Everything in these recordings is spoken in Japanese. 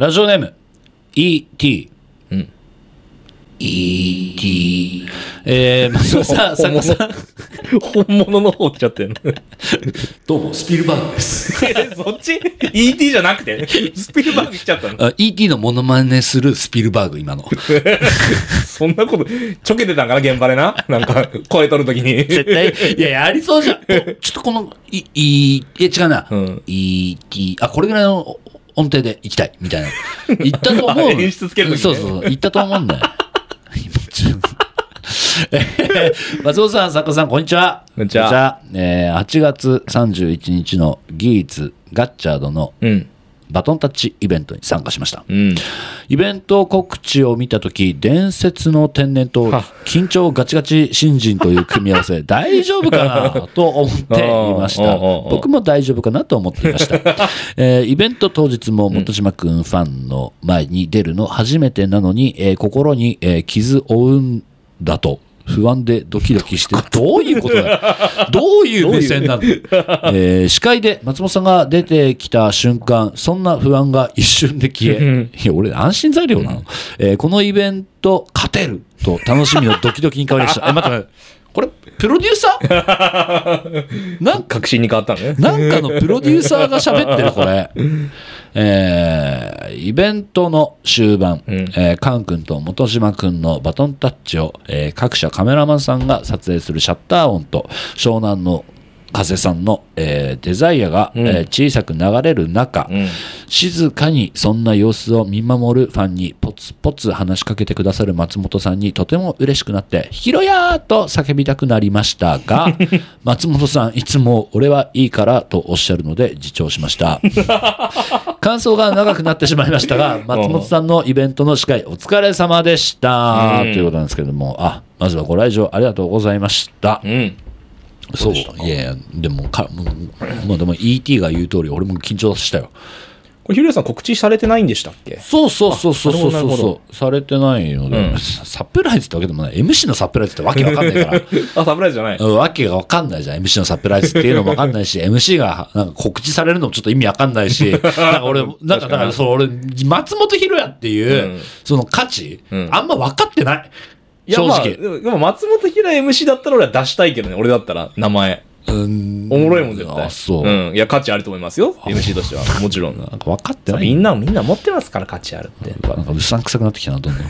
ラジオネーム ET うん。ET えー、松本さん作家さん本物の方来ちゃってんの。どうもスピルバーグです。え そっち ?ET じゃなくて？スピルバーグ来ちゃったの？あ ET のモノマネするスピルバーグ今の。そんなこと、ちょけてたんかな現場でな？なんか、声取るときに。絶対。いややりそうじゃん。おちょっとこのいいいえ違うな、うん。ET あこれぐらいの音程で行きたいみたいな。言ったと思う。あ演出つけるそうそうそう。言ったと思うんだよ。えー松本さん、作家さん、こんにちは。こんにちは。えー8月31日のギーツガッチャードのうん。バトンタッチイベントに参加しました。うん。イベント告知を見たとき、伝説の天然とは緊張ガチガチ新人という組み合わせ、大丈夫かなと思っていました。僕も大丈夫かなと思っていました。えーイベント当日も本島くんファンの前に出るの初めてなのに、えー心に、えー傷を負うんだと。不安でドキドキして、どういうことだよ。どういう目線なのえー司会で松本さんが出てきた瞬間、そんな不安が一瞬で消え、いや、俺安心材料なの、えーこのイベント勝てると楽しみのドキドキに変わりました。え、待って待って。これ、プロデューサー？なん確信に変わったのね。なんかのプロデューサーが喋ってる、これ。えーイベントの終盤、うんえーカン君と本島君のバトンタッチを、えー各社カメラマンさんが撮影するシャッター音と湘南の風さんの、えーデザイアが、うんえー小さく流れる中、うん。静かにそんな様子を見守るファンにポツポツ話しかけてくださる松本さんにとても嬉しくなって「ヒロヤー!」と叫びたくなりましたが 松本さんいつも「俺はいいから」とおっしゃるので自重しました感想が長くなってしまいましたが 松本さんのイベントの司会お疲れ様でしたとうんいうことなんですけどもあまずはご来場ありがとうございましたうん。そう。いやいやでもかもうもうでも ET が言う通り俺も緊張したよ。これ、ヒュリアさん告知されてないんでしたっけ？そうそうそうそうそうそう。そうされてないので、うん。サプライズってわけでもない。MC のサプライズってわけわかんないから。あ、サプライズじゃない。うん。わけがわかんないじゃん。MC のサプライズっていうのもわかんないし MC がなんか告知されるのもちょっと意味わかんないし。なんか俺なんかだからそう俺松本ひろやっていう、うん。その価値、うん。あんま分かってないいやまあ正直、でも松本平 MC だったら俺は出したいけどね、俺だったら、名前。うんおもろいもん、絶対。あそう、ん。いや、価値あると思いますよ。MC としては。もちろん。なんか分かってないみんな、みんな持ってますから、価値あるって。なんかうさんくさくなってきたなどんどん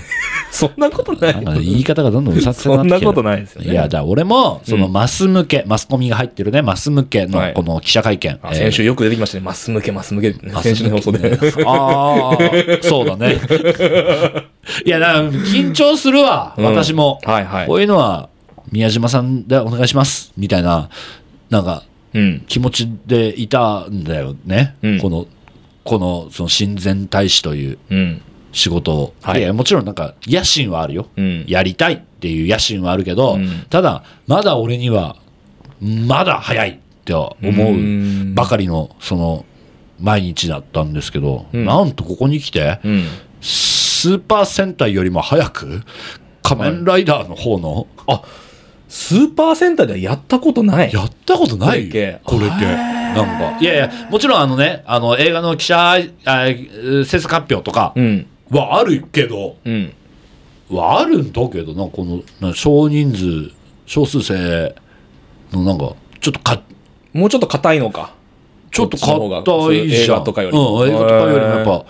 そんなことないなんか言い方がどんどんうさんくさくなってきてるそんなことないですよねいや、だから俺も、そのマス向け、マスコミが入ってるね、マス向けのはいこの記者会見。あ先週よく出てきましたね。マス向け、マス向け。先週の放送で。ああ、そうだね。いや、だから緊張するわ、うん私も。はいはいこういうのは、宮島さんでお願いします、みたいな、なんか、うん。気持ちでいたんだよね。うんこの、この、その親善大使といううん。仕事を。はいいやもちろんなんか、野心はあるよ。うん。やりたいっていう野心はあるけど、うんただ、まだ俺には、まだ早いって思うばかりの、その、毎日だったんですけど、うんなんとここに来て、うん。スーパー戦隊よりも早く、仮面ライダーの方の、あ、スーパーセンターではやったことない。やったことない？これこれって。なんか、いやいや、もちろんあのね、あの、映画の記者、あ制作発表とかうん。はあるけど、うん。はあるんだけどなこのな少人数少数制のなんかちょっとかもうちょっと硬いのか。ちょっと硬いじゃん映画とかよりうん、映画とかよりもやっぱ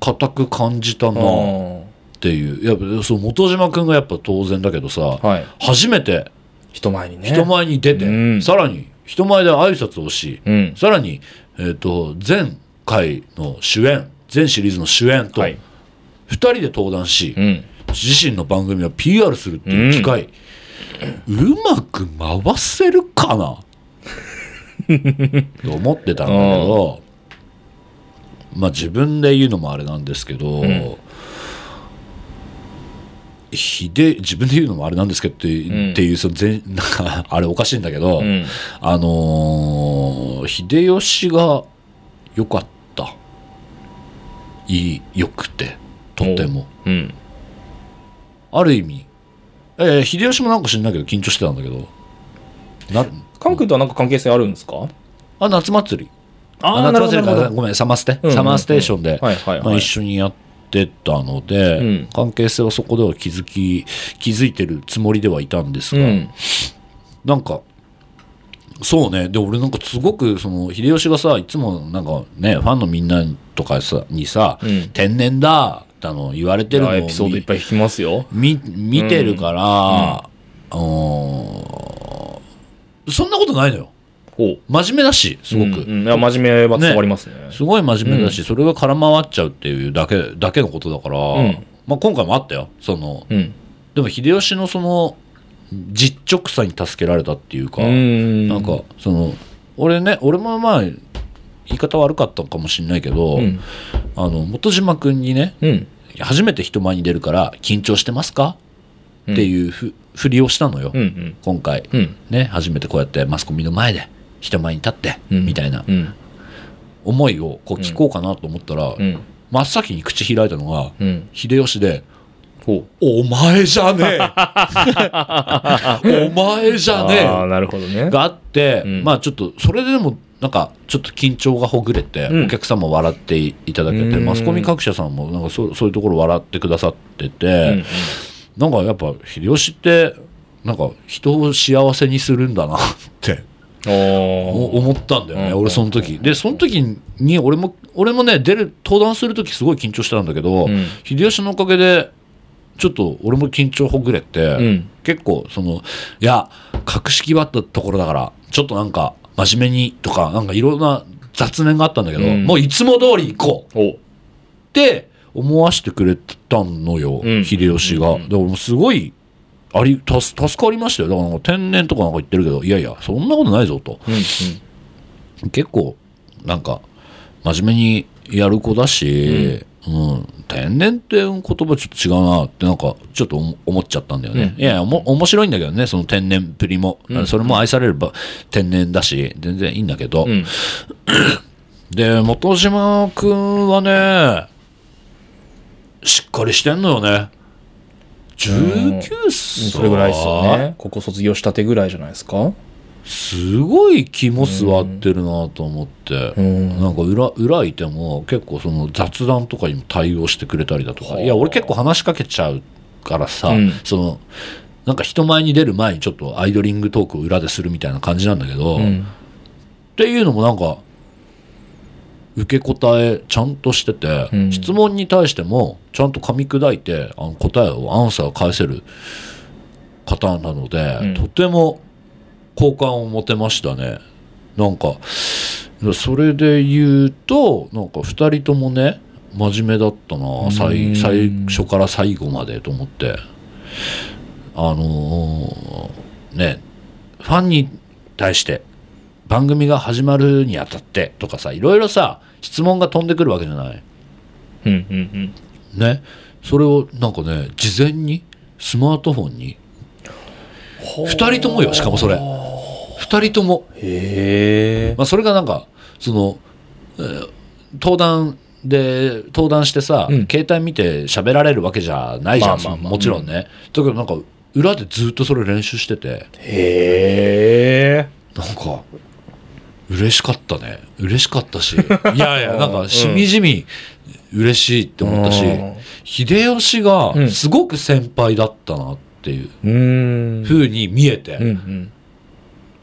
硬く感じたなっうんていうやっぱそう本島君がやっぱ当然だけどさ、はい。初めて人前にね。人前に出て、うんさらに人前で挨拶をし、うん。さらに、えっと前回の主演全シリーズの主演とはい2人で登壇し、うん。自身の番組を PR するっていう機会、うまく回せるかな？と思ってたんだけど、まあ自分で言うのもあれなんですけど、ん。ひで自分で言うのもあれなんですけどって,、いうその全 なんかあれおかしいんだけど、うん。あのー秀吉が良かった。いい良くてとても。う。ん。ある意味、えー秀吉もなんか知んないけど緊張してたんだけど。なカン君とはなんか関係性あるんですか？あ夏祭り。あー夏祭りかな。るほどなるほど。ごめんサマステ、うんうんうん。サマーステーションで、はいはいはい。まあ、一緒にやってたので、うん。関係性はそこでは気づき気づいてるつもりではいたんですが、うん。なんかそうね。で俺なんかすごくその秀吉がさいつもなんかねファンのみんなとかさにさ、うん。天然だだの言われてるのをエピソードいっぱい聞きますよ。見見てるから、うーんそんなことないのよお真面目だしすごく、うんうんいや真面目は伝わりますね。すごい真面目だし、それが空回っちゃうっていうだけだけのことだから、んまあ、今回もあったよそのうん。でも秀吉のその実直さに助けられたっていうか、うん。なんかその俺ね俺もまあ言い方悪かったかもしれないけど、うん。あの本島君にねうん。初めて人前に出るから緊張してますか、うんっていうふふりをしたのよ、うん。うん。今回、うん。ね初めてこうやってマスコミの前で人前に立って、うんみたいなうん。思いをこう聞こうかなと思ったら、うん。真っ先に口開いたのがうん。秀吉でほ「お前じゃねえ お前じゃねえああ、なるほどね。があって、うんまあちょっとそれでもなんかちょっと緊張がほぐれて、うん。お客さんも笑っていただけて、うん。マスコミ各社さんもなんかそうそういうところ笑ってくださってて、うん。なんかやっぱ秀吉ってなんか人を幸せにするんだなって思ったんだよね、うん俺その時。でその時に俺も俺もね出る登壇する時すごい緊張してたんだけど、うん。秀吉のおかげでちょっと俺も緊張ほぐれて、うん。結構そのいや格式はあったところだからちょっとなんか真面目にとかなんかいろんな雑念があったんだけど、うん。もういつも通り行こう。お。って思わせてくれたのよ、うん。秀吉が。うん。でもすごいあり助助かりましたよ。だから天然とかなんか言ってるけどいやいやそんなことないぞと。うん。結構なんか真面目にやる子だし、うん天然って言葉ちょっと違うなってなんかちょっと思思っちゃったんだよね、うん。いやおも面白いんだけどねその天然っぷりも、うん。それも愛されれば天然だし全然いいんだけど、うん。で本島君はねしっかりしてんのよね。19歳。それぐらいですよね。ここ卒業したてぐらいじゃないですか。すごい肝座ってるなと思って、うん。なんか裏裏いても結構その雑談とかにも対応してくれたりだとか。はあいや俺結構話しかけちゃうからさ、うん。そのなんか人前に出る前にちょっとアイドリングトークを裏でするみたいな感じなんだけど、っうん。ていうのもなんか受け答えちゃんとしてて、うん。質問に対してもちゃんと噛み砕いてあの答えをアンサーを返せる方なので、うん。とても好感を持てましたね。なんかそれで言うとなんか2人ともね真面目だったなう最ん。最初から最後までと思って。あのーねファンに対して番組が始まるにあたってとかさいろいろさ質問が飛んでくるわけじゃない。うん。うん。ね。それをなんかね事前にスマートフォンに2人ともよしかもそれ2人とも、へえ。まあ、それがなんかその、えー登壇で登壇してさ、うん。携帯見て喋られるわけじゃないじゃん、まあまあまあ。もちろんね、だけどなんか裏でずっとそれ練習してて。へえ。なんか嬉しかったね。嬉しかったし。いやいやなんかしみじみ嬉しいって思ったし、うん。秀吉がうん。すごく先輩だったなっていううん。風に見えて、うんうん。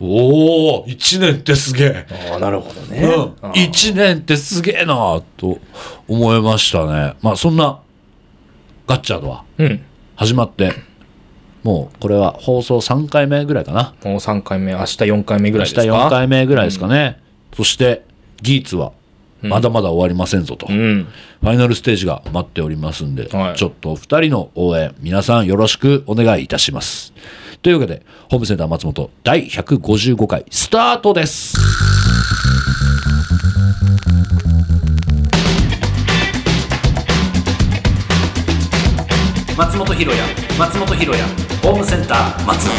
おお1年ってすげえ、ああ、なるほどね。うん、あー。1年ってすげえなと思いましたね。まあそんなガッチャードはうん。始まってもうこれは放送3回目ぐらいかな。もう3回目、明日4回目ぐらいですか？明日4回目ぐらいですかね、そしてギーツはまだまだ終わりませんぞと、うん。ファイナルステージが待っておりますんで、はい。ちょっとお二人の応援皆さんよろしくお願いいたしますというわけでホームセンター松本第155回スタートです。松本ひろや松本ひろやホームセンター松本。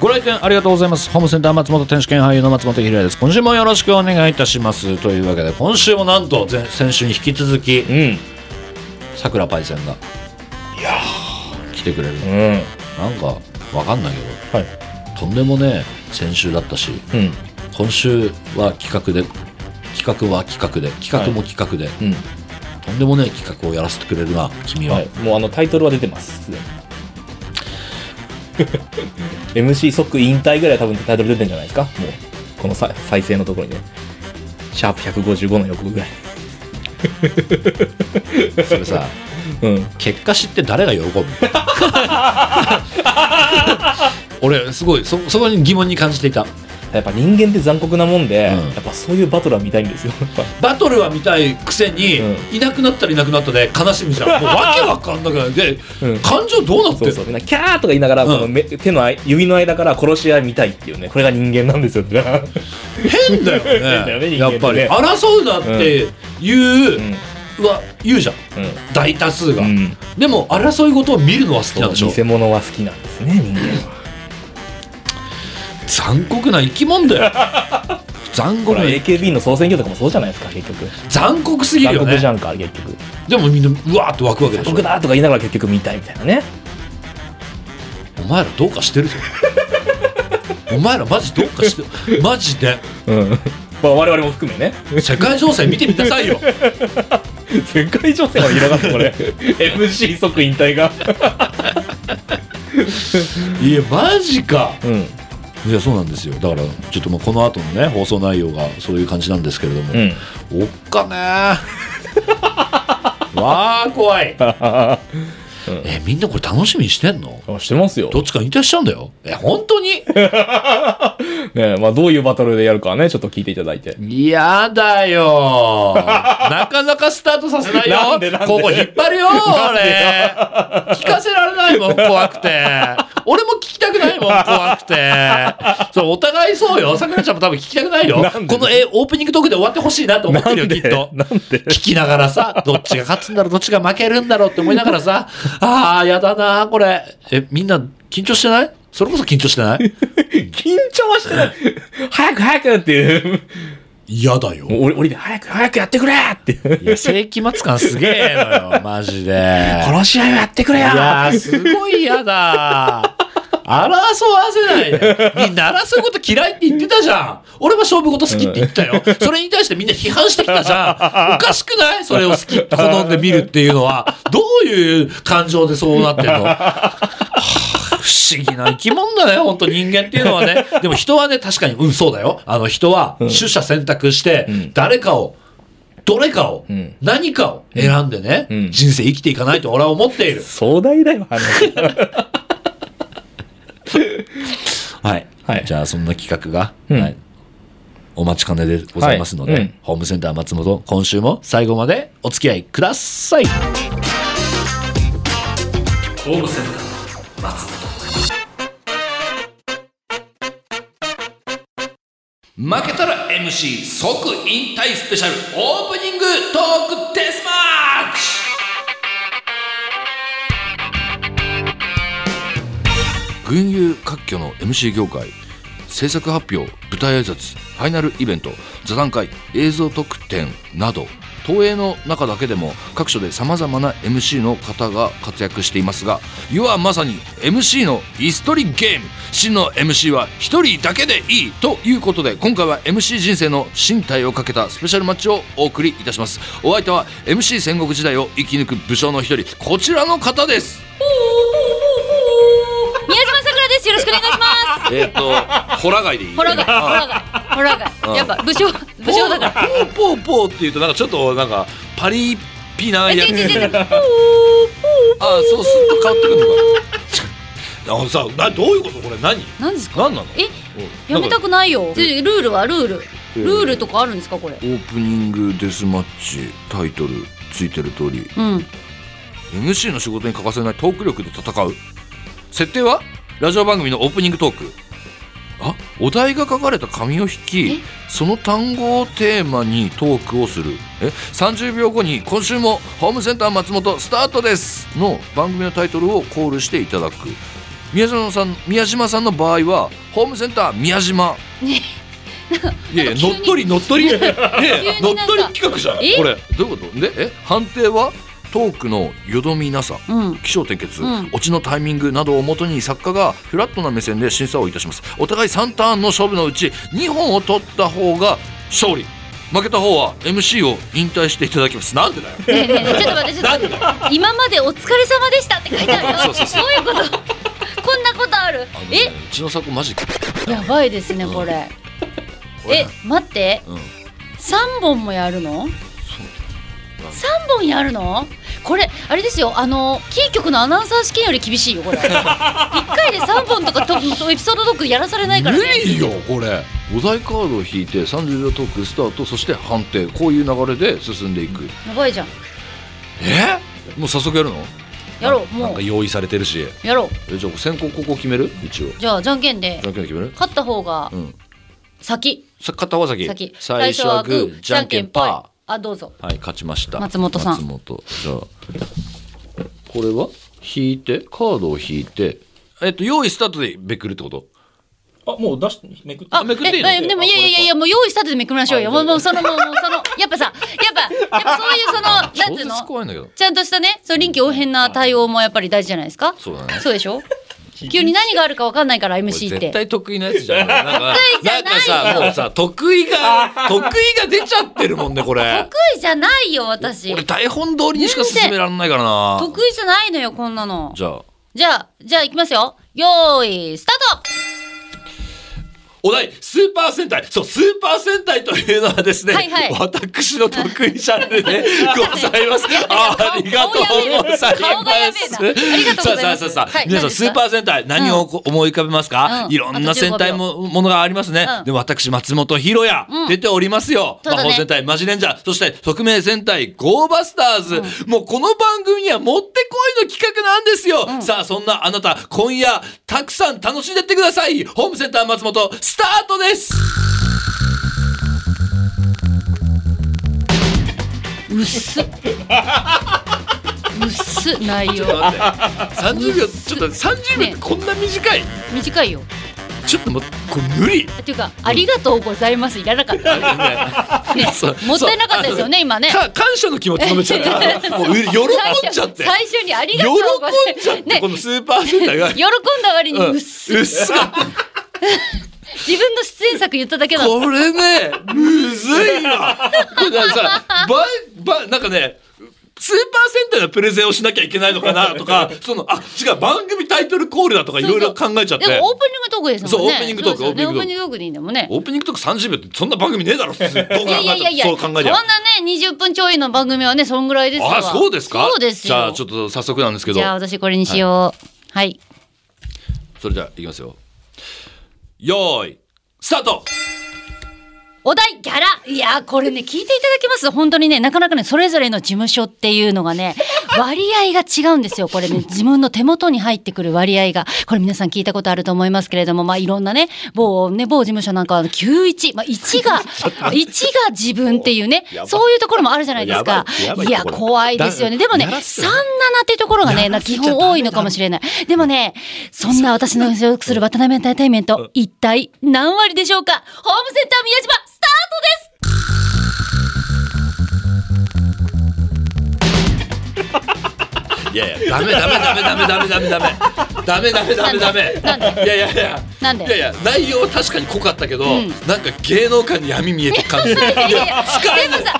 ご来店ありがとうございます。ホームセンター松本天主兼俳優の松本ひろやです。今週もよろしくお願いいたします。というわけで今週もなんと前先週に引き続きうん。さくらパイセンがいや来てくれる。うん。なんかわかんないけはい。どとんでもねえ先週だったしうん。今週は企画で企画は企画で企画も企画で、うん。とんでもねえ企画をやらせてくれるな君は、はい、もうあのタイトルは出てます。すでに MC 即引退ぐらい多分タイトル出てんじゃないですか？もうこのさ再生のところにね。シャープ155の予告ぐらい。それさ うん。結果知って誰が喜ぶ？俺すごいそそこに疑問に感じていた。やっぱ人間って残酷なもんで、うん。やっぱそういうバトルは見たいんですよ。やっぱバトルは見たいくせに、ういなくなったらいなくなったで悲しみじゃん。もうわけわかんなくないで、うん。感情どうなってんの？そうそう。みんなキャーとか言いながら、うん。この目手の間指の間から殺し合い見たいっていうね。これが人間なんですよ。だから変だよね 変だよねね。やっぱり。争うなっていう、うんは言うじゃん。うん。大多数が、うん。でも争い事を見るのは好きなんでしょ。偽物は好きなんですね人間は。残酷な生き物だよ。残酷な AKB の総選挙とかもそうじゃないですか結局。残酷すぎるよね。残酷じゃんか結局。でもみんなうわーって湧くわけでしょ。残酷だとか言いながら結局見たいみたいなね。お前らどうかしてるぞ。お前らマジどうかしてる。マジで。うん。まあ我々も含めね。世界情勢見てみなさいよ 世界情勢まで広がったこれ。MC 即引退が。いやマジか。うん。いやそうなんですよ。だからちょっともうこの後のね放送内容がそういう感じなんですけれども、うん。おっかねー。わあ怖いえみんなこれ楽しみにしてんの？あしてますよ。どっちか引退しちゃうんだよ。え本当に？ねまあどういうバトルでやるかはねちょっと聞いていただいて。やだよ。なかなかスタートさせないよ。なんでなんで？ここ引っ張るよ俺。聞かせられないもん怖くて。俺も聞きたくないもん怖くて。そうお互いそうよ。さくらちゃんも多分聞きたくないよ。なんで？このえオープニングトークで終わってほしいなと思ってるよきっと。なんで？聞きながらさどっちが勝つんだろうどっちが負けるんだろうって思いながらさああやだなこれ。えみんな緊張してない？それこそ緊張してない？緊張はしてない。早く早くっていう。嫌だよ。俺俺で早く早くやってくれって。いや世紀末感すげえのよマジで。殺し合いをやってくれよ。いやーすごい嫌だ争わせないで。みんな争うこと嫌いって言ってたじゃん。俺は勝負事好きって言ってたよ。それに対してみんな批判してきたじゃん。おかしくない？それを好きって好んで見るっていうのは。どういう感情でそうなってんの？はあ不思議な生き物だね。本当人間っていうのはね。でも人はね確かにうんそうだよ。あの人は取捨選択してん。誰かをどれかを、ん。何かを選んでね、うん。人生生きていかないと俺は思っている。壮大だよ話 はい。はいじゃあ、そんな企画が、うんはい、お待ちかねでございますので、はいうんホームセンター松本、今週も最後までお付き合いください。ホームセンター松本。負けたら MC 即引退スペシャルオープニングトークデス群雄割拠の MC 業界制作発表舞台挨拶ファイナルイベント座談会映像特典など東映の中だけでも各所でさまざまな MC の方が活躍していますが世はまさに MC の椅子取りゲーム。真の MC は一人だけでいいということで今回は MC 人生の身体をかけたスペシャルマッチをお送りいたします。お相手は MC 戦国時代を生き抜く武将の一人こちらの方です。えっ、とホラ貝でいい？ホラガイ、ホラガイ、ホラガうんイ。やっぱ武将、武将だから。ポーポーポーって言うとなんかちょっとなんかパリピなえ、やつ。あそうすると変わってくるのかあさなどういうことこれ？何？何ですか？何なの？え、やめたくないよ。でルールはルール。ルールとかあるんですか、これ？オープニングデスマッチタイトルついてる通りうん。MC の仕事に欠かせないトーク力で戦う設定は？ラジオ番組のオープニングトークあお題が書かれた紙を引きその単語をテーマにトークをする。え？30秒後に「今週もホームセンター松本スタートです」の番組のタイトルをコールしていただく。宮島さん宮島さんの場合は「ホームセンター宮島」いやいや乗っ取り乗っ取り。乗っ取り企画じゃんえ？これ。どういうこと？でえ？判定は？トークのよどみなさうん。起承転結、うん。オチのタイミングなどをもとに作家がフラットな目線で審査をいたします。お互い3ターンの勝負のうち2本を取った方が勝利。負けた方は MC を引退していただきます。なんでだよ。ねえねえねえちょっと待ってちょっと今までお疲れ様でしたって書いてあるよ。そうそうそう。いうこと？こんなことある？あのねうちの作マジえやばいですねこれ。え待って。うん。3本もやるの？3本やるの？これあれですよあのキー局のアナウンサー試験より厳しいよこれ。1回で3本とかととエピソードトークやらされないから無ね理よこれ。お題カードを引いて30秒トークスタートそして判定。こういう流れで進んでいく。やばいじゃん。え？もう早速やるの？やろうもう。なんか用意されてるし。やろう。えじゃあ先行ここ決める？一応。じゃあじゃんけんで。じゃんけんで決める？勝った方がうん。先。さ片は先。先。最初はグーじゃんけんパあどうぞ。ーはい勝ちました。松本さん。松本。じゃあこれは？引いてカードを引いてえっと用意スタートでめくるってこと？あ、もう出して、めくって。あめくっていいの？ええでもいやいやいやいやもう用意スタートでめくりましょうよ。あもうもうそのもうもうその やっぱさやっぱやっぱそういうその なんていうの？怖いんだけど。ちゃんとしたねそう臨機応変な対応もやっぱり大事じゃないですか？そうだね。そうでしょ？急に何があるかわかんないから MC って。絶対得意なやつじゃん。なんか得意じゃない。よなんかさもうさ得意が得意が出ちゃってるもんねこれ。得意じゃないよ私。俺台本通りにしか進められないからな。得意じゃないのよこんなの。じゃあ。じゃあじゃあいきますよ。よーいスタートお題スーパー戦隊。そうスーパー戦隊というのはですね、はいはい。私の得意ジャンルで ございます。あありがとうございます。さあさあさあさあ、はい。皆さんスーパー戦隊何をこ思い浮かべますか、うん。いろんな戦隊もものがありますね、うん。で私松本ひろや、うん。出ておりますよ、ね。魔法戦隊マジレンジャー。そして匿名戦隊ゴーバスターズ、もうこの番組にはもってこいの企画なんですよ、さあそんなあなた今夜たくさん楽しんでってください。ホームセンター松本スタートです。うっす。うっす内容。30秒ちょっと30秒ってこんな短い、短いよ。ちょっともうこれ無理。っていうか、ありがとうございます。いらなかった。ね。もったいなかったですよね今ね。か感謝の気持ち込めちゃった。もうう喜んじゃって。最初にあり喜がとうございんじゃって、ね。このスーパー戦隊が。喜んだ割にうんうっす、うっすか 自分の出演作言っただけだ。これねむずいわこれさばばなんかねスーパー戦隊のプレゼンをしなきゃいけないのかなとかそのあ違う番組タイトルコールだとかいろいろ考えちゃって。でもオープニングトークですね。そうオープニングトークオープニングトーク。オープニングトークでいいんだもんね。オープニングとか30秒ってそんな番組ねえだろどう考えいやいやいやいやそう考えりゃ。そんなね20分ちょいの番組はねそんぐらいですわ。あそうですか？そうですよ。じゃあちょっと早速なんですけど。じゃあ私これにしよう。はい。それじゃあいきますよよーいスタートお題ギャラ。いやーこれね聞いていただけます？本当にねなかなかねそれぞれの事務所っていうのがね 割合が違うんですよ。これね自分の手元に入ってくる割合が。これ皆さん聞いたことあると思いますけれどもまあいろんなね某ね某事務所なんかは91、まあ、1が 1が自分っていうねそういうところもあるじゃないですか。いや怖いですよね。でもね37やらせてっていうところがねな基本多いのかもしれない。でもねそんな私の所属する渡辺エンターテインメント一体何割でしょうか？ホームセンター宮島いやいや、ダメダメダメダメダメダメダメ。ダメダメダメダメ。いやいやいや。なんで？いやいや、内容は確かに濃かったけど、なんか芸能界に闇見えて感じ。いやいや疲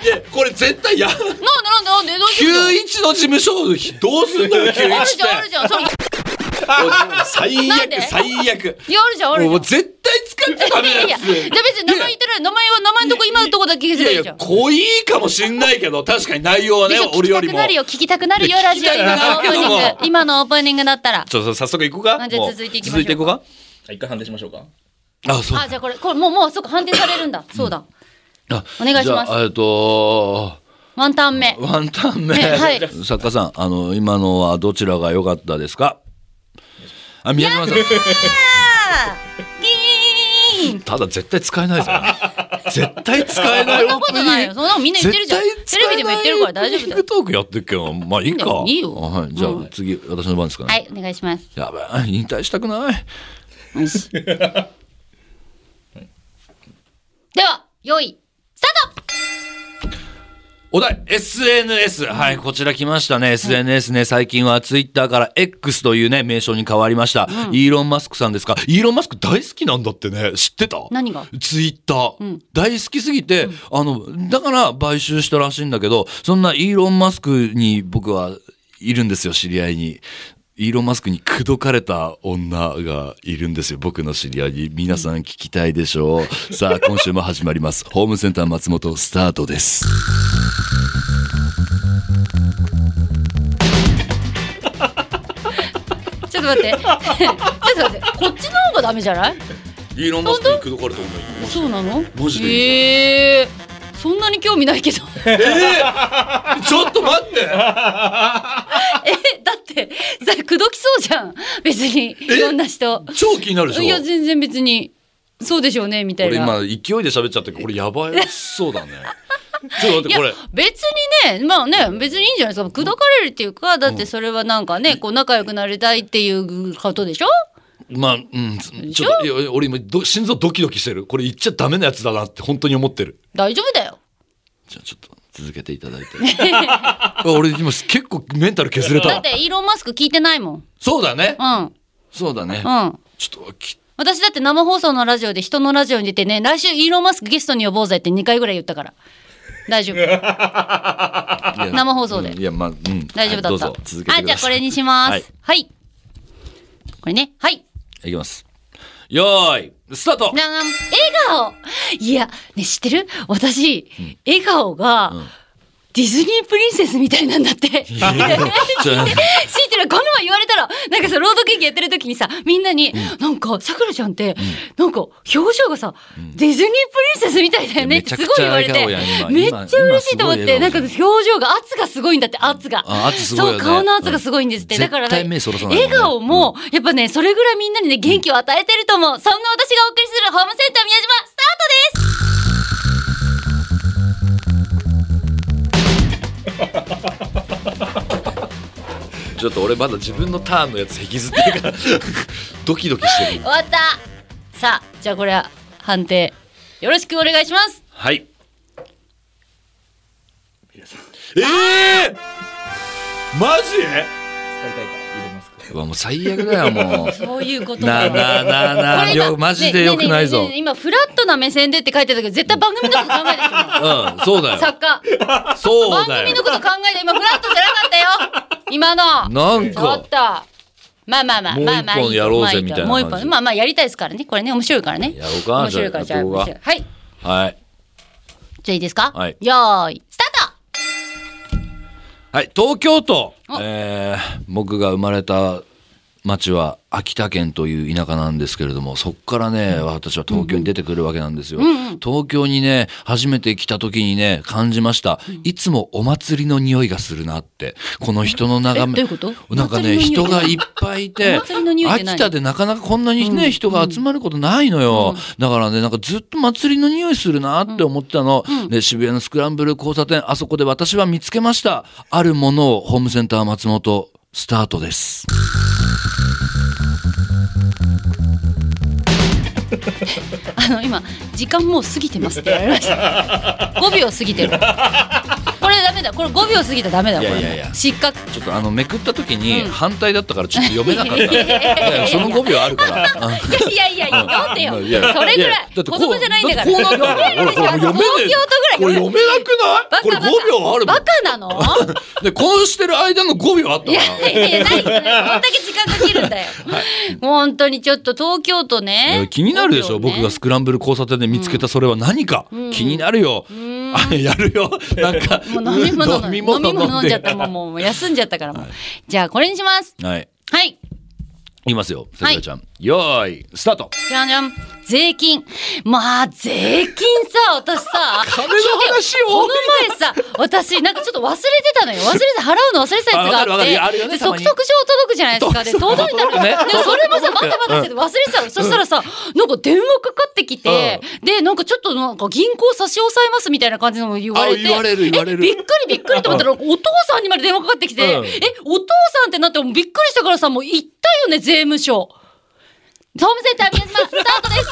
れ。これ絶対や。なんでなんでなんで？するの？事務所どうすんのよ91っあるじゃんあるじゃんそれ最悪最悪。やあるじゃんあるじゃん。もう絶対使っちゃダメなやついやいやで別に名前言ってない名前は名前のとこ今のとこだけ消いやいせばいいじゃん。や濃いかもしんないけど確かに内容はね俺よりも。たくなるよ聞きたくなるよいやラジオ今のオープニング。今のオープニングだったら。ちょっと早速行こうか。あじゃ続いていきましょう。続いていこうか？一回判定しましょうか。あそう。あじゃあこれこれもうもうそっか判定されるんだ。そうだ。あお願いします。じゃあえっとワンタン目。ワンタン目、ねはい。作家さんあの今のはどちらが良かったですか？あ宮島さんただ絶対使えないぞ。絶対使えないそんなことないよ。そんなのみんな言ってるじゃん。テレビでも言ってるから大丈夫だよ。トークやってるけどまあいいか。いいよ。あはい、じゃあ、うん。次私の番ですかね、はいお願いします。やばい引退したくない。では用意スタートお題 SNS はいこちら来ましたね。SNS ね最近はツイッターから X というね名称に変わりました、イーロン・マスクさんですか？イーロン・マスク大好きなんだってね。知ってた？何が？ツイッター、うん。大好きすぎて、あのだから買収したらしいんだけどそんなイーロン・マスクに僕はいるんですよ知り合いに。イーロン・マスクに口説かれた女がいるんですよ僕の知り合いに。皆さん聞きたいでしょう。さあ今週も始まります。ホームセンター松本スタートです ちょっと待って。ちょっと待って。こっちの方がダメじゃない？イーロン・マスクに口説かれた女そうなの？マジでええそんなに興味ないけど。ちょっと待って。えだってさ口説きそうじゃん。別に。いろんな人。超気になるでしょ？いや全然別に。そうでしょうねみたいな。俺今勢いで喋っちゃってこれやばいそうだねちょっと待ってこれ。別にねまあね別にいいんじゃないですか。口説かれるっていうかだってそれはなんかねこう仲良くなりたいっていうことでしょ？まあうん。ちょっと俺今ど心臓ドキドキしてる。これ言っちゃダメなやつだなって本当に思ってる。大丈夫だよ。じゃあちょっと続けていただいて。俺今結構メンタル削れた。だってイーロン・マスク聞いてないもん。そうだね。うん。そうだね。うん。ちょっとき私だって生放送のラジオで人のラジオに出てね来週イーロン・マスクゲストに呼ぼうぜって2回ぐらい言ったから大丈夫。生放送で。うん。いやまあうん。大丈夫だった、はいどうぞ。続けあじゃあこれにします。はい。はい、これね。はい。いきます。よーいスタート。じゃん。笑顔。いやね知ってる？私、笑顔が、ディズニープリンセスみたいなんだって。知ってるこの前言われたら、なんかさ、ロードケーキやってる時にさ、みんなに、なんか、さくらちゃんって、なんか、表情がさ、ディズニープリンセスみたいだよねってすごい言われて、めっちゃ嬉しいと思って、今なんか表情が、圧がすごいんだって、圧が。あ圧ね。そう、顔の圧がすごいんですって。うん。だから、ね。笑顔も、やっぱね、それぐらいみんなにね、元気を与えてると思う。そんな私がお送りするホームセンター宮島、ちょっと俺まだ自分のターンのやつ引きずってるからドキドキしてる。終わった。さあじゃあこれは判定よろしくお願いします。はい。ええー、マジ？使いたいからイーロンマスクうわもう最悪だよもう。そういうことなあなあなあなあよマジでよくないぞ。ねねねねね今フラットな目線でって書いてたけど絶対番組のこと考えてるうんそうだよ作家番そうだよ組のこと考えて今フラットじゃなかったよ今の。なんちょっかとまあまあまあもう一まあまあいい本やろうぜみたいなもう一感じ本。まあまあやりたいですからね。これね面白いからね。やろうか面白いから。じゃあじゃあやっとこうか面白いはい。はい。じゃあいいですか？はい。よーいスタート！はい東京都。お。えー、僕が生まれた町は秋田県という田舎なんですけれどもそこからね私は東京に出てくるわけなんですよ、東京にね初めて来た時にね感じました、いつもお祭りの匂いがするなってこの人の眺め。えどういうこと？なんかね人がいっぱいいて秋田でなかなかこんなにね、人が集まることないのよ、だからねなんかずっと祭りの匂いするなって思ってたの、で渋谷のスクランブル交差点あそこで私は見つけました。あるものをホームセンター松本スタートですあの今時間もう過ぎてますって言われました。5秒過ぎてるこれダメだ。これ5秒過ぎたらダメだ。これいやいや。いや失格。ちょっとあのめくった時にうん。反対だったからちょっと読めなかった、いやその5秒あるから。う んいやいやいや読んでよ。いやそれぐらい子供じゃないんだから。だこうなったら読めるでしょ俺これ読めねえ東京都ぐらいこれ読めなくない？これバカ。5秒あるバカなの？でこうしてる間の5秒あったいかやいやいやないこんだけ時間かけるんだよ、本当にちょっと東京都らね気になるでしょ、僕がスクランブル交差点で見つけたそれは何か、気になるよ、あやるよ。なんかもう飲み物飲飲みみ物物飲んじゃった。もう もう休んじゃったからもう、じゃあこれにします。はい。はい。いきますよさくらちゃん、よーいスタート。じゃんじゃん。税金。まあ税金さ 私さ。金の話を。この前さ私なんかちょっと忘れてたのよ。忘れて払うの忘れてたやつがあって。るよ。ねで速速上届くじゃないですか。で届いたの。ね。でそれもさ待って待ってて忘れてたの。そしたらさなんか電話かかってきてでなんかちょっとなんか銀行差し押さえますみたいな感じのも言われてあ言われる言われる。えびっくりびっくりと思ったらお父さんにまで電話かかってきてえうん。お父さんってなってびっくりしたからさもう行ったよね税務署ホームセンター宮島、スタートです。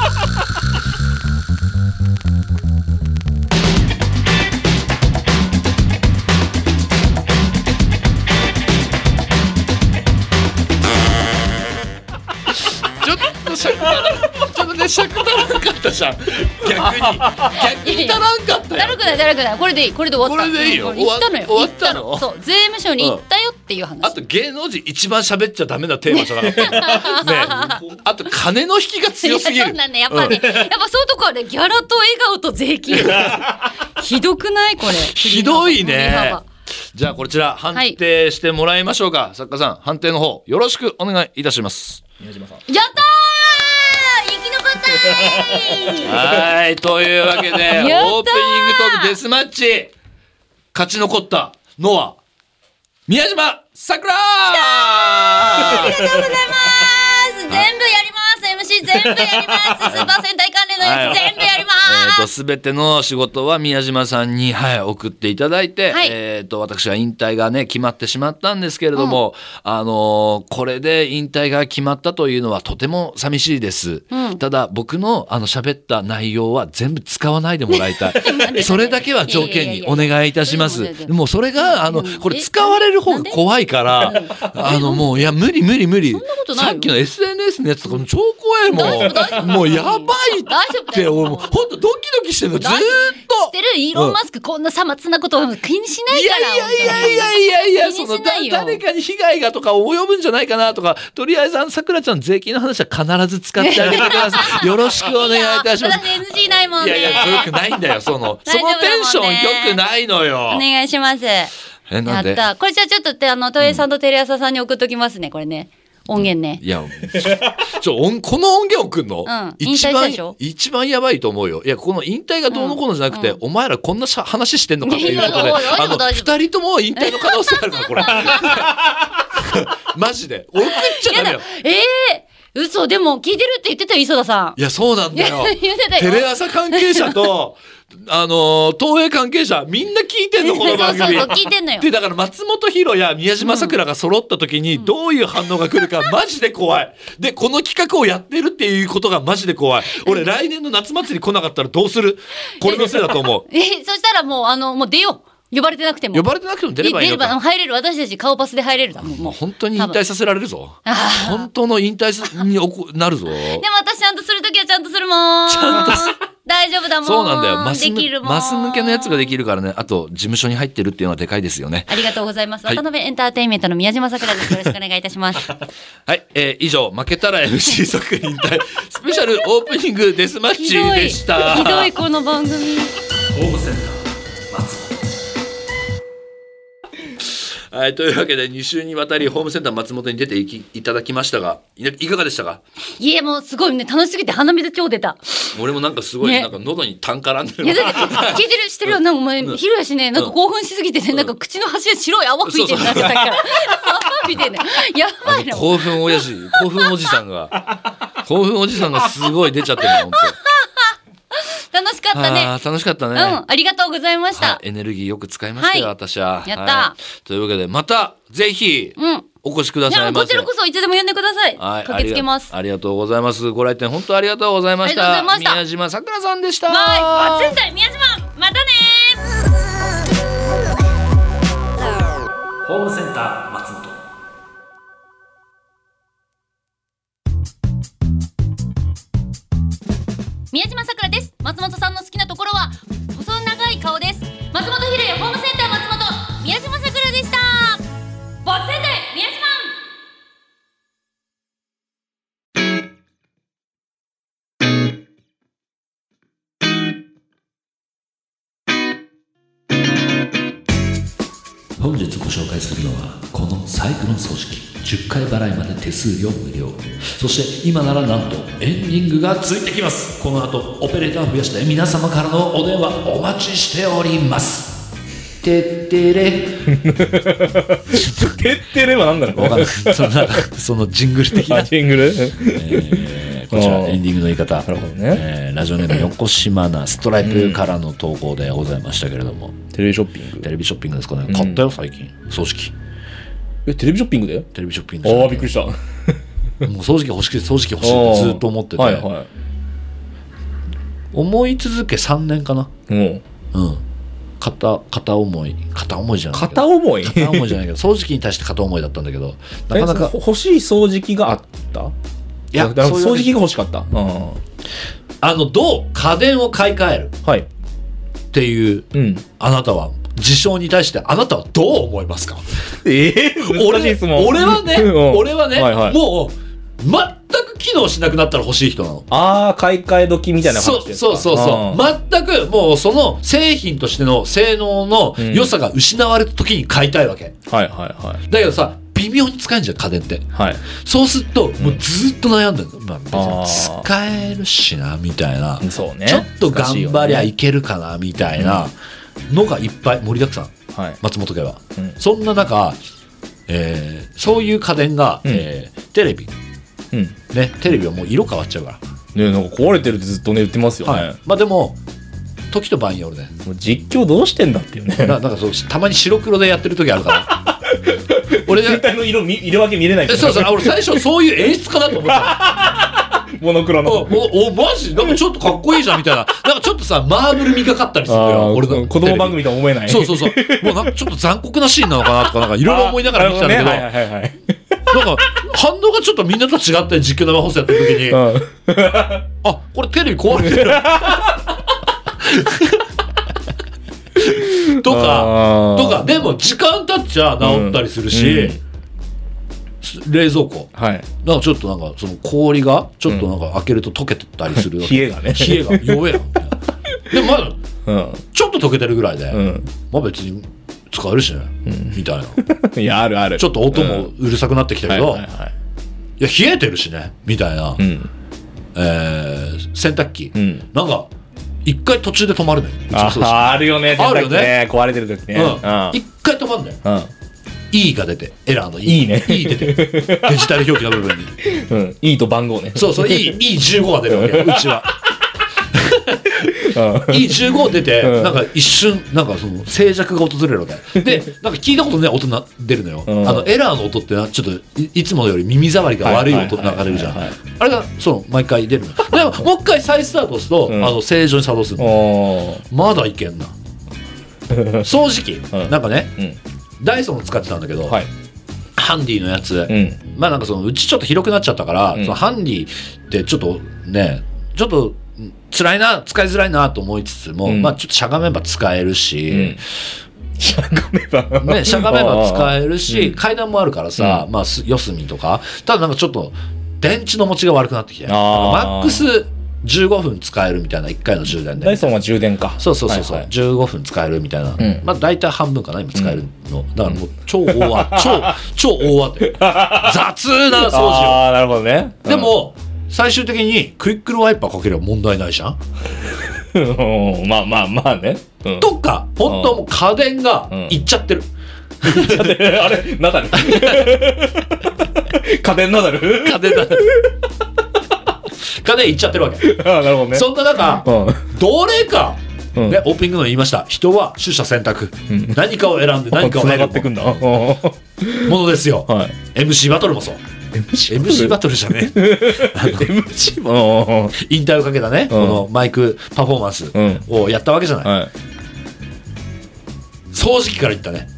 ちょっと尺足らんちょっとねかったじゃん。逆に。逆に足らんかっただよるくないだるくない。これでいいこれで終わった。これでいいよ。行ったのよ。終わったの。そう税務署に行ったっていう話、あと芸能人一番喋っちゃダメなテーマじゃなかった。ねあと金の引きが強すぎる。そうなんね。やっぱね、やっぱそういうとこはねギャラと笑顔と税金。ひどくないこれ？ひどいね。じゃあこちら判定してもらいましょうか、作家さん判定の方よろしくお願いいたします。宮島さん。やったー！生き残ったー！はい。というわけでオープニングトークデスマッチ。勝ち残ったのは宮島桜ありがとうございます。全部やります。MC 全部やります。スーパー戦隊関連のやつ全部やります、えー、と全ての仕事は宮島さんに、はい、送っていただいて、はい。えー、と私は引退がね決まってしまったんですけれども、あのーこれで引退が決まったというのはとても寂しいです、うん。ただ僕のあの喋った内容は全部使わないでもらいたい。それだけは条件にお願いいたします。もうそれがあのうん。これ使われる方が怖いからあのもういや無理無理無理。さっきの SNS のやつとかも超怖いもん。もうやばいって俺もうほんとドキドキしてるのずーっと。てる？イーロン・マスクこんなさまつなことを気にしないいやからいやいやいやいやいや気その誰かに被害がとか及ぶんじゃないかなとかとりあえずあのさくらちゃんの税金の話は必ず使ってあげてください。よろしくお願いいたします。私 NG ないもんね。いやいやよくないんだよその。そのテンションよくないのよ。お願いします。えなんで？やった。これじゃあちょっとってあの東映さんとテレ朝さんに送っときますねこれね音源ね。いや、ちょ、音この音源送んの、うん一番一番やばいと思うよ。いや、この引退がどうのこうのじゃなくて、うん。お前らこんなしゃ話してんのかっていうことで、あの、二人とも引退の可能性あるから、これ。マジで。送っちゃダメよ。ええ嘘。でも聞いてるって言ってたよ磯田さん。いや、そうなんだよ。テレ朝関係者と、あのー東映関係者、みんな聞いてんの、この番組。聞いてんのよで、だから松本博や宮島さくらが揃った時に、どういう反応が来るか、マジで怖い。で、この企画をやってるっていうことがマジで怖い。俺、来年の夏祭り来なかったらどうする？これのせいだと思う。えそしたらもうあのもう出よう呼ばれてなくても呼ばれてなくても出ればいいの出ればか。入れる私たち顔パスで入れるだもんもう本当に引退させられるぞ。あ本当の引退におこなるぞ。でも私ちゃんとするときはちゃんとするもんちゃんとす大丈夫だもんそうなんだよ。マスむできるもんマス向けのやつができるからね。あと、事務所に入ってるっていうのはでかいですよね。ありがとうございます、はい渡辺エンターテインメントの宮島さくらですよろしくお願いいたします はい、えー以上、負けたら MC 即引退、スペシャルオープニングデスマッチひどいでした。ひどいこの番組ホームセンター、松本。はい、というわけで2週にわたりホームセンター松本に出ていきいただきましたがいいかがでしたか？いやもうすごいね楽しすぎて鼻水超出た。俺もなんかすごい、ね。なんか喉に痰絡んでるいやだって聞いてるしてるよ。なんかお前うん。昼やしねなんか興奮しすぎてねなんか口の端で白い泡吹いてるなってさっきから泡吹いてんねやばいな。興奮おやじ興奮おじさんが興奮おじさんがすごい出ちゃってるの本楽しか当ったね。楽しかったね、うんありがとうございましはいた、エネルギーよく使いましたよ、はい。私は。やった。はい。というわけでまたぜひうん。お越しくださいませこちらこそいつでも呼んでください、はい、駆けつけます。ありがありがとうございます。ご来店本当ありがとうございました。ありがとうございました。宮島さくらさんでした。はい。バツンタイ宮島またねホームセンター宮島さくらです。松本さんの好きなところは細長い顔本日ご紹介するのはこのサイクロン葬式10回払いまで手数料無料。そして今ならなんとエンディングがついてきます。この後オペレーターを増やして皆様からのお電話お待ちしております。てってれ。てってればなんだろうわかんない。そのなんかそのジングル的な。あ、ジングル。えーこちらエンディングの言い方、なるほどね。えーラジオネーム横島なストライプからの投稿でございましたけれども、テレビショッピング。テレビショッピングですかね。買ったよ最近。葬式え、テレビショッピングでテレビショッピングでああ、びっくりした。もう掃除機欲しくて掃除機欲しいってずっと思ってて、はいは思い続け3年かな。い。もう、うん。片片思い。片思いじゃないけど。片思い？片思いじゃないけど。掃除機に対して片思いだったんだけど。なかなかえそ欲しい掃除機があった？いやだから掃除機が欲しかった。うん。あのどう家電を買い替えるはい。っていううん。あなたは事象に対してあなたはどう思いますか？ええ難しい質問。俺はね、うん俺はね、はいはいもう全く機能しなくなったら欲しい人なの。ああ、買い替え時みたいなそう話ですか？そうそうそう。全くもうその製品としての性能の良さが失われた時に買いたいわけ。はいはいはい。だけどさ、微妙に使えんじゃん、家電って。はい。そうすると、もうずっと悩んでるの。まあ使えるしな、みたいな。そうね。ちょっと頑張りゃいい。けるかな、みたいなのがいっぱい盛りだくさん。はい。松本家は。うんそんな中、えーそういう家電が、うんえーテレビ、うん。ね、テレビはもう色変わっちゃうから。ねなんか壊れてるってずっとね言ってますよね。はい。まあでも、時と場合によるね。実況どうしてんだっていうね。ななんかそう、たまに白黒でやってる時あるから。俺ね、全体の色見色分け見れないえそうそう、あ俺最初そういう演出かなと思った モノクロの。おの。お、おマジ？なんかちょっとかっこいいじゃんみたいな。なんかちょっとさ、マーブル味がかったりするよ。俺のー子供番組とは思えない。ビそうそうそう。もうなんか ちょっと残酷なシーンなのかなとか、なんかいろいろ思いながら見てたんだけど、なるほねはいはいはいなんか反応がちょっとみんなと違って実況生放送やってる時に、はい。あ、これテレビ壊れてる。とか、とか、でも時間経っちゃ治ったりするし、冷蔵庫。はい。なんかちょっとなんかその氷がちょっとなんか開けると溶けてたりするわけ 冷えがね。冷えが弱えなみたいなでもまだうん。ちょっと溶けてるぐらいで、うん。まあ別に使えるしね、みたいな いや、あるある。ちょっと音もうるさくなってきたけど、いはいはいはい。や冷えてるしねみたいな、うん。えー洗濯機、うん。なんか一回途中で止まるのよああるよね、あるよね。壊れてる時ね。うん一回止まるのようん。E が出てエラーの E, いいね E 出て デジタル表記の部分にうん。うん。いいと番号ね。そうそう E- E15 が出るわけ うちはうん。E15 出て、うん。なんか一瞬なんかその静寂が訪れるわけ。でなんか聞いたことない音な出るのよ、うん。あのエラーの音ってなちょっといいつもより耳障りが悪い音流れるじゃん。あれがそう毎回出るのでももう一回再スタートすると、うん。あの正常に作動するのまだいけんな。掃除機、うん。なんかねうん。ダイソン使ってたんだけど、はい。ハンディのやつ、うん。まあなんかそのうちちょっと広くなっちゃったから、うん。そのハンディってちょっとねちょっとん辛いな使いづらいなと思いつつも、うん。まあちょっとしゃがめば使えるし、しゃがめば。ね、しゃがめば使えるうし、ん。階段もあるからさ、まあす四隅とか。ただなんかちょっと電池の持ちが悪くなってきて。なんかあーマックス15分使えるみたいな1回の充電で。ダイソンは充電か。そうそうそうそう、はいはい。15分使えるみたいな、ん。まあ大体半分かな今使えるの、だからもう超大和超超大和で 雑な掃除を。ああ、なるほどね。でも、最終的にクイックルワイパーかければ問題ないじゃん？うん、まあまあまあね。うん。とか、本当もう家電がうんいっちゃってる。あれ？ナダル？家電ナダル？家電だ。家電いっちゃってるわけ。ああ、なるほどね。そんな中、うん。どれか、うんね、オープニングの言いました。人は取捨選択。ん何かを選んで何かを繋選ぶものですよ。い。MC バトルもそう。MC バトルじゃね MC も。引退をかけたね、このマイクパフォーマンスうんをやったわけじゃない。はい。掃除機から言ったね。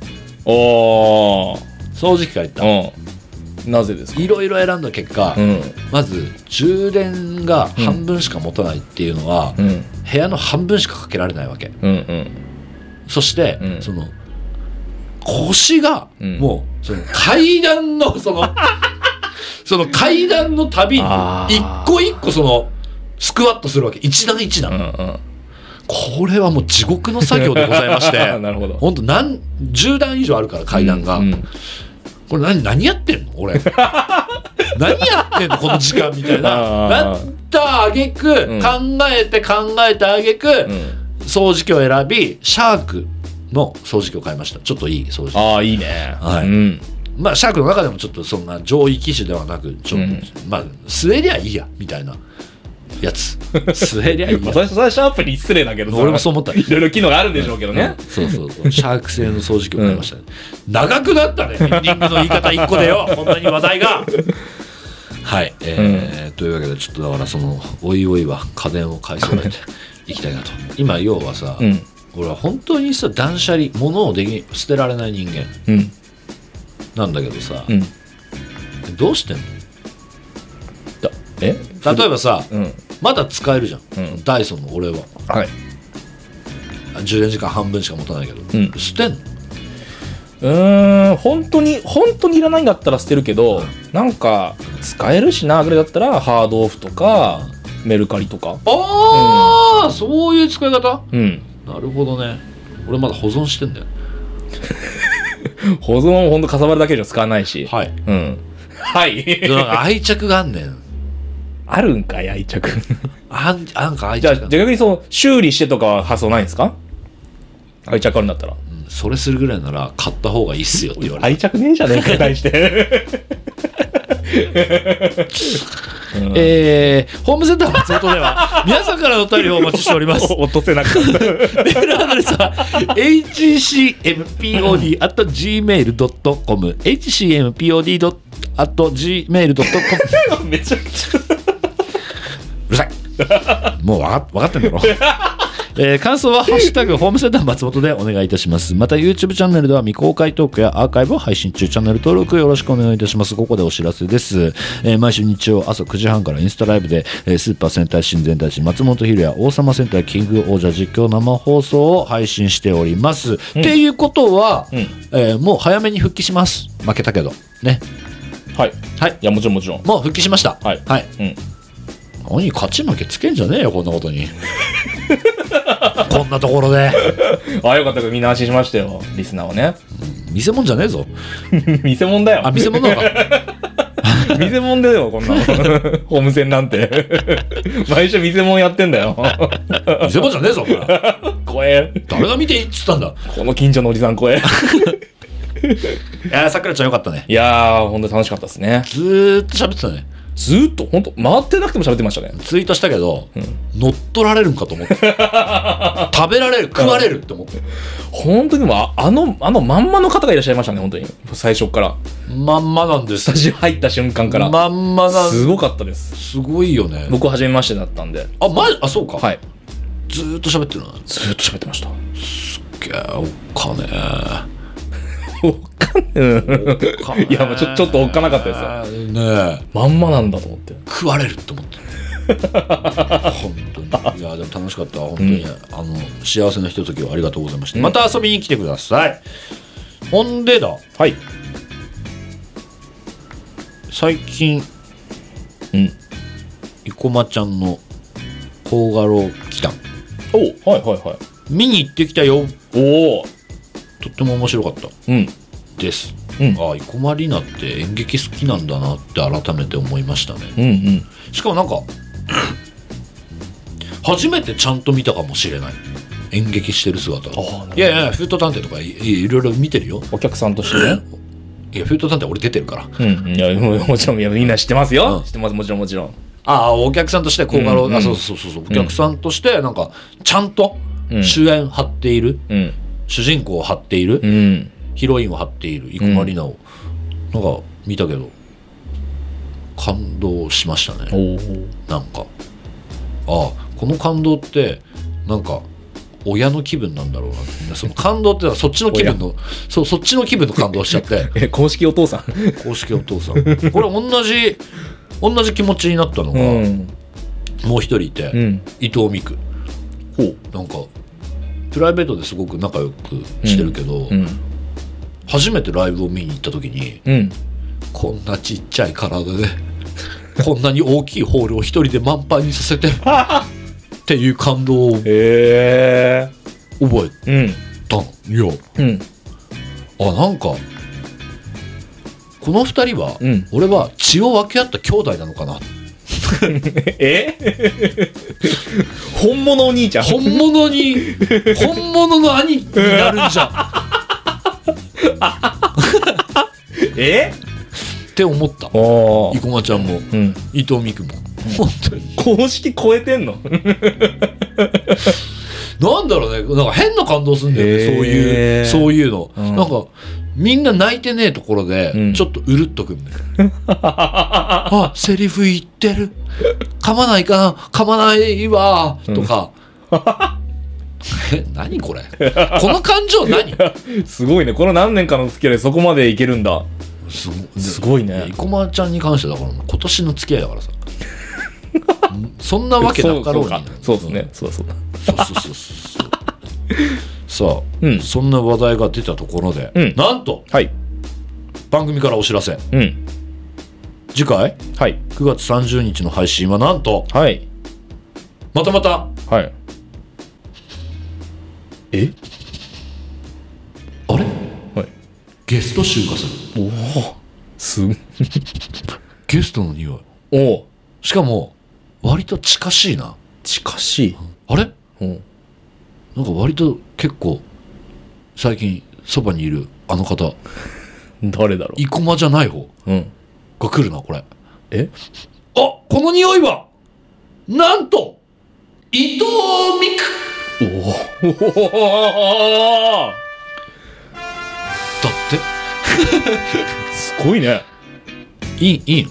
おー。掃除機から言った。うん。なぜですか？いろいろ選んだ結果、うん。まず充電が半分しか持たないっていうのは、うん。部屋の半分しかかけられないわけうんうん。そして、うんその腰が、うんもうその階段のそのその階段のたびに一個一個そのスクワットするわけ。一段一段、うんうん。これはもう地獄の作業でございまして。なるほど。本当何10段以上あるから階段が、うんうん。これ何何やってんの？俺。何やってんの？この時間みたいな。なったあげく、うん。考えて考えてあげく、うん。掃除機を選びシャークの掃除機を買いました。ちょっといい掃除機。ああ、いいね。はい。うん。まあシャークの中でもちょっとそんな上位機種ではなくちょっと、うん。まあ据えりゃいいやみたいなやつ。据えりゃいいまあ、やそれそれはシャープに失礼だけどさ。俺もそう思ったいろいろ機能があるんでしょうけどね。そうそうそう。シャーク製の掃除機を買いましたね、長くなったね。エンディングの言い方一個でよ。こんなに話題が。はい、えーというわけでちょっとだからそのおいおいは家電を買い揃えていきたいなと。今要はさ、うん。俺は本当にさ断捨離物をでき捨てられない人間。うん。なんだけどさ、うん。どうしてんの？だえ？例えばさうん。まだ使えるじゃん、うん。ダイソンの俺は。はい。充電時間半分しか持たないけど、ん。捨てんの？うーん本当に本当にいらないんだったら捨てるけどなんか使えるしなぐらいだったらハードオフとかメルカリとか。ああ、そういう使い方？うん。なるほどね。俺まだ保存してんだよ 保存もほんとかさばるだけじゃ使わないし。はい。うん。はい。でなんか愛着があんねん。あるんかい愛着。あんなんか愛じゃあ着がじゃあ逆にその修理してとかは発想ないんですか？愛着あるんだったら。うんそれするぐらいなら買った方がいいっすよって言われ 愛着ねえじゃねえかに対して えー、ホームセンター松本では 皆さんからのお便りをお待ちしております。落とせなかった。メールアドレスは hcmpod.gmail.com hcmpod.gmail.com めちゃくちゃ。うるさい。もうわかわかってんだろえー感想は「ハッシュタグホームセンター松本」でお願いいたします。また YouTube チャンネルでは未公開トークやアーカイブを配信中。チャンネル登録よろしくお願いいたします。ここでお知らせです、えー毎週日曜朝9時半からインスタライブで、えースーパー戦隊新戦隊士松本ひるや王様戦隊キング王者実況生放送を配信しております、っていうことは、うん。えーもう早めに復帰します。負けたけど。ね。はい。はい。いやもちろんもちろん。もう復帰しました。はい。はい、うん何勝ち負けつけんじゃねえよこんなことに。こんなところで。ああよかった。みんな安心しましたよ。リスナーはね。見せ物じゃねえぞ。見せ物だよ。あ見せ物か。見せ物だよこんなの。ホームセンなんて。毎週見せ物やってんだよ。見せ物じゃねえぞお前。怖え。誰が見ていいっつったんだ。この近所のおじさん怖え。いやーさくらちゃんよかったね。いやーほんと楽しかったですね。ずーっと喋ってたねずーっとほんと回ってなくても喋ってましたね。ツイートしたけど、乗っ取られるんかと思って。食べられる食われるって思って。本当にもうああのあのまんまの方がいらっしゃいましたね本当に。最初から。まんまなんです。スタジオ入った瞬間から、まんまなんす。ごかったです。すごいよね。僕初めましてだったんで。あまあそうか、はい。ずーっと喋ってるなずーっと喋ってました。げーおっかねおっかんーいやもうちょちょっとおっかなかったですよ。ねえ。まんまなんだと思って。食われるって思って。本当に。いやでも楽しかった本当に、あの幸せなひとときをありがとうございました、また遊びに来てください。ほんでだ。はい。最近うん。生駒ちゃんの甲賀楼来たおはいはいはい。見に行ってきたよ。おおとっても面白かった。うん。です、うん。ああ生駒里奈って演劇好きなんだなって改めて思いましたね。うんうん。しかもなんか 初めてちゃんと見たかもしれない。演劇してる姿いやいやフード探偵とかいろいろ見てるよ。お客さんとしてね。いやフード探偵俺出てるから。うんいやももちろんいやみんな知ってますよ、うん。知ってますもちろんもちろん。ああお客さんとして甲賀楼、うんうん。あそうそうそうそうお客さんとしてなんかちゃんとうん。主演張っている、うん主人公を張っている、うん。ヒロインを張っている生駒里奈を、なんか見たけど感動しましたね。なんか。ああこの感動ってなんか親の気分なんだろうなその感動ってのは そっちの気分のそうそっちの気分の感動しちゃって。え公式お父さん。公式お父さん。これ同じ同じ気持ちになったのが、うん。もう一人いて、うん。伊藤美久。ほう。なんかプライベートですごく仲良くしてるけど、うん。初めてライブを見に行った時にうん。こんなちっちゃい体で こんなに大きいホールを一人で満杯にさせてっていう感動を覚えうん。たん。あなんかこの二人は、うん。俺は血を分け合った兄弟なのかなえ？本物お兄ちゃん？本物に本物の兄になるんじゃ。んえ？って思った。お生駒ちゃんも。うん。伊藤美久も。本当に。公式超えてんの？なんだろうね。なんか変な感動するんだよね、そういうそういうの、うん。なんかみんな泣いてねえところで、うん。ちょっとうるっとくんだよ。あセリフ言ってる。噛まないかな。噛まないわ。とか、え 何これ。この感情何？すごいね。この何年かの付き合いでそこまでいけるんだ。すごすごいね。生駒ちゃんに関してはだから今年の付き合いだからさ。そんなわけなかろうに。そうそうですね。そうそうそうそうそうそうさあ、うん。そんな話題が出たところで、うん。なんとはい。番組からお知らせ。うん。次回はい。9月30日の配信はなんとはい。またまたはい。え？あれ？はい。ゲスト集がする。おおすん。ゲストの匂い。おおしかも割と近しいな。近しい。あれ？うんなんか割と結構最近そばにいるあの方。誰だろ生駒じゃない方。ううん。が来るなこれ。あえこの匂いはなんと伊藤美久。おおだって。すごいね。いいいいの？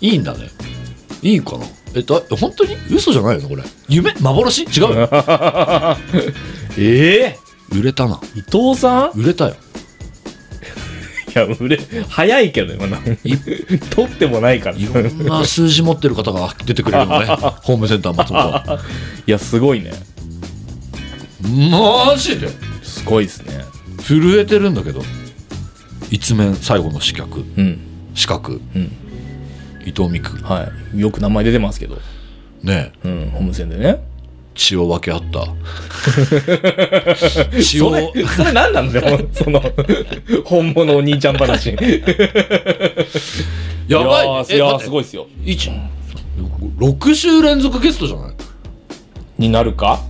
いいんだね。いいかな？えだ本当に？嘘じゃないよねこれ。夢？幻？違うよ。ええ？売れたな。伊藤さん？売れたよ。いや売れ早いけどねまだい取ってもないから。いろんな数字持ってる方が出てくれるのね。ホームセンター松本いやすごいね。マジで？すごいですね。震えてるんだけど。一面最後の四角うん。四角。うん伊藤美久。はい。よく名前出てますけど。ね。えうんホームセンでね。血を分け合った。血をそれそれ何なんだよ その本物お兄ちゃん話。やばい。いやすごいっすよ。一6週連続ゲストじゃない？になるか？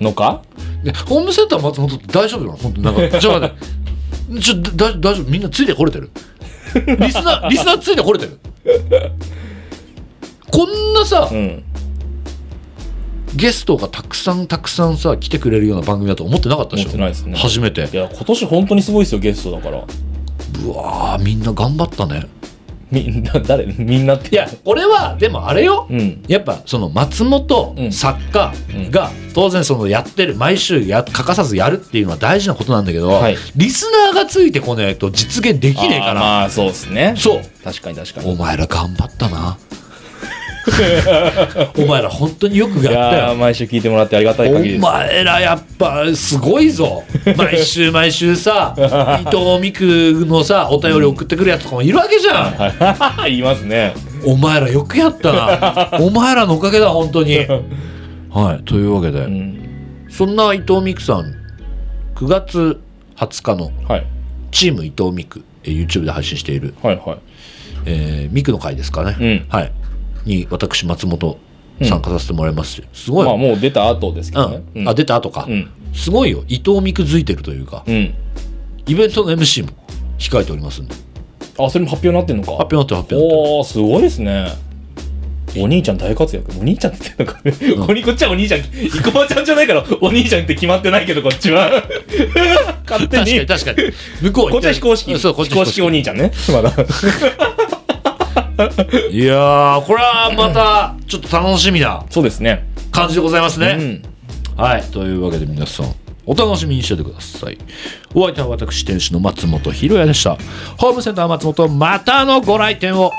のか？ねホームセンター松本って大丈夫なの？本当なんか ちょっと待って。ちょだ大丈夫？みんなついてこれてる？リスナーリスナーついてこれてる？こんなさ、うん。ゲストがたくさんたくさんさ来てくれるような番組だと思ってなかったでしょ？思ってね。初めて。いや今年本当にすごいですよゲストだから。うわーみんな頑張ったねみんな誰？みんなって。いや俺はでもあれよ、うん。やっぱその松本うん。作家が当然そのやってる毎週や欠かさずやるっていうのは大事なことなんだけど、はい。リスナーがついてこないと実現できねえから、まあそうですね。そう。確かに確かに。お前ら頑張ったな お前ら本当によくいやったよ。毎週聞いてもらってありがたい限りです。お前らやっぱすごいぞ。毎週毎週さ伊藤美久のさお便り送ってくるやつとかもいるわけじゃん、はい。言いますね。お前らよくやったな。お前らのおかげだ本当に。はいというわけで、うん。そんな伊藤美久さん9月20日のはい。チーム伊藤美久えー YouTube で配信している、はいはい。えー、美久の会ですかね、うん。はいに私松本参加させてもらいますし、すごい、まあもう出た後ですけどね。うん。あ出た後か、うん。すごいよ。伊藤美久づいてるというかうん。イベントの MC も控えておりますんで。あそれも発表になってんのか？発表になってる発表になってる。おーすごいですね。お兄ちゃん大活躍。お兄ちゃんって言ってんのかね、こにこっちはお兄ちゃん生駒ちゃんじゃないからお兄ちゃんって決まってないけどこっちは。勝手確かにに確かに。向こうこっちは非公式そうこっち非公式お兄ちゃんね。まだ いやーこれはまたちょっと楽しみなそうですね感じでございますね、うんはい。というわけで皆さん、お楽しみにしててください。お相手は私、店主の松本ひろやでした。ホームセンター松本、またのご来店を